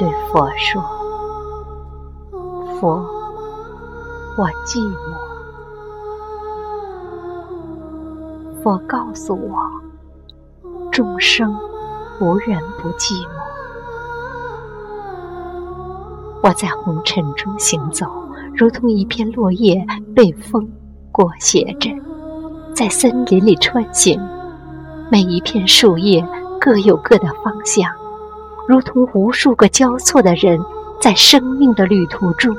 对佛说：“佛，我寂寞。”佛告诉我：“众生无人不寂寞。”我在红尘中行走，如同一片落叶被风裹挟着，在森林里穿行，每一片树叶各有各的方向。如同无数个交错的人，在生命的旅途中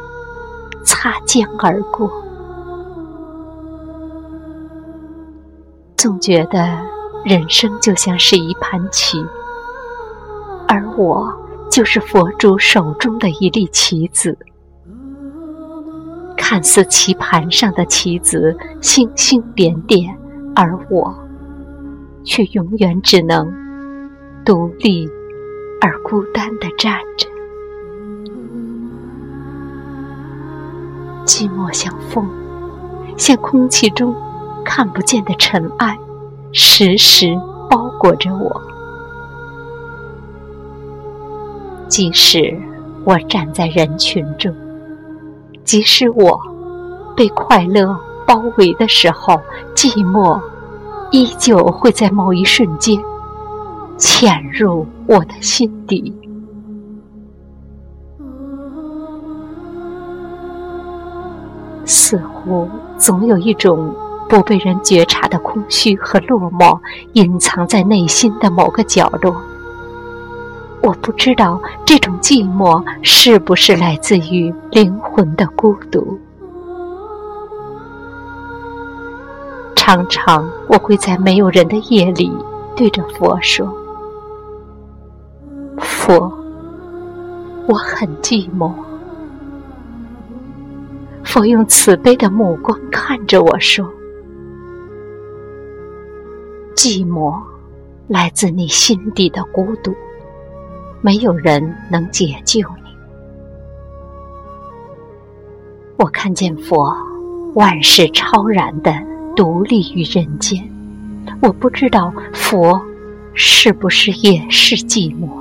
擦肩而过，总觉得人生就像是一盘棋，而我就是佛主手中的一粒棋子。看似棋盘上的棋子星星点点，而我却永远只能独立。而孤单的站着，寂寞像风，像空气中看不见的尘埃，时时包裹着我。即使我站在人群中，即使我被快乐包围的时候，寂寞依旧会在某一瞬间。潜入我的心底，似乎总有一种不被人觉察的空虚和落寞，隐藏在内心的某个角落。我不知道这种寂寞是不是来自于灵魂的孤独。常常，我会在没有人的夜里对着佛说。佛，我很寂寞。佛用慈悲的目光看着我说：“寂寞来自你心底的孤独，没有人能解救你。”我看见佛万事超然的独立于人间，我不知道佛是不是也是寂寞。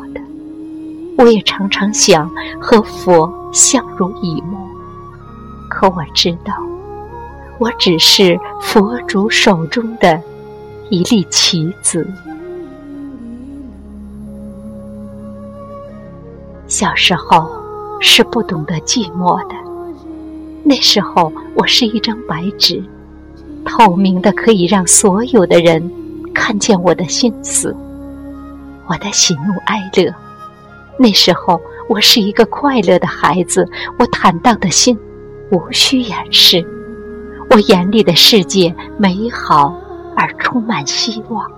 我也常常想和佛相濡以沫，可我知道，我只是佛主手中的一粒棋子。小时候是不懂得寂寞的，那时候我是一张白纸，透明的可以让所有的人看见我的心思，我的喜怒哀乐。那时候，我是一个快乐的孩子，我坦荡的心无需掩饰，我眼里的世界美好而充满希望。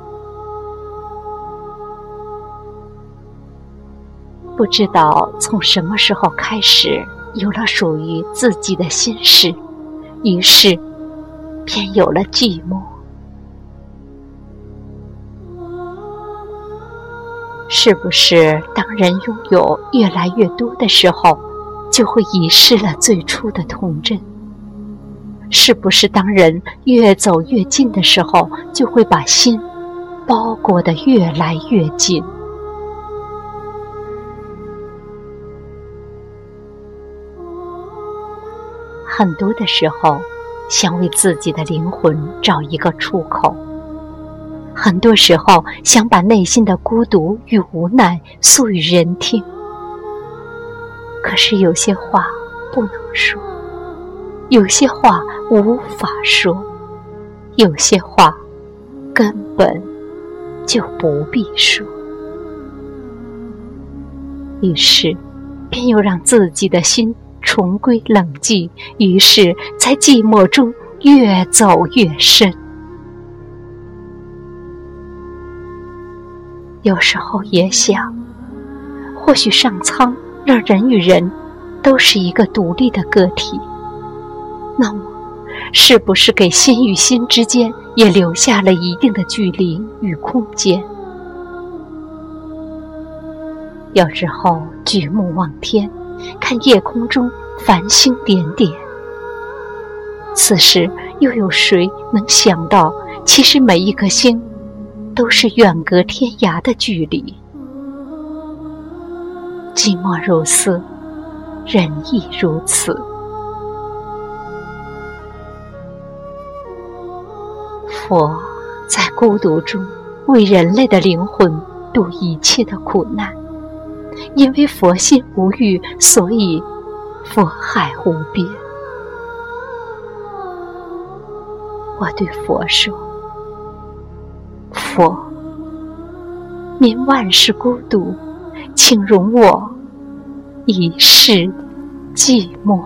不知道从什么时候开始，有了属于自己的心事，于是便有了寂寞。是不是当人拥有越来越多的时候，就会遗失了最初的童真？是不是当人越走越近的时候，就会把心包裹得越来越紧？很多的时候，想为自己的灵魂找一个出口。很多时候，想把内心的孤独与无奈诉与人听，可是有些话不能说，有些话无法说，有些话根本就不必说。于是，便又让自己的心重归冷寂，于是，在寂寞中越走越深。有时候也想，或许上苍让人与人都是一个独立的个体，那么，是不是给心与心之间也留下了一定的距离与空间？有时候举目望天，看夜空中繁星点点，此时又有谁能想到，其实每一颗星？都是远隔天涯的距离，寂寞如斯，人亦如此。佛在孤独中为人类的灵魂度一切的苦难，因为佛心无欲，所以佛海无边。我对佛说：“佛，您万事孤独，请容我一世寂寞。”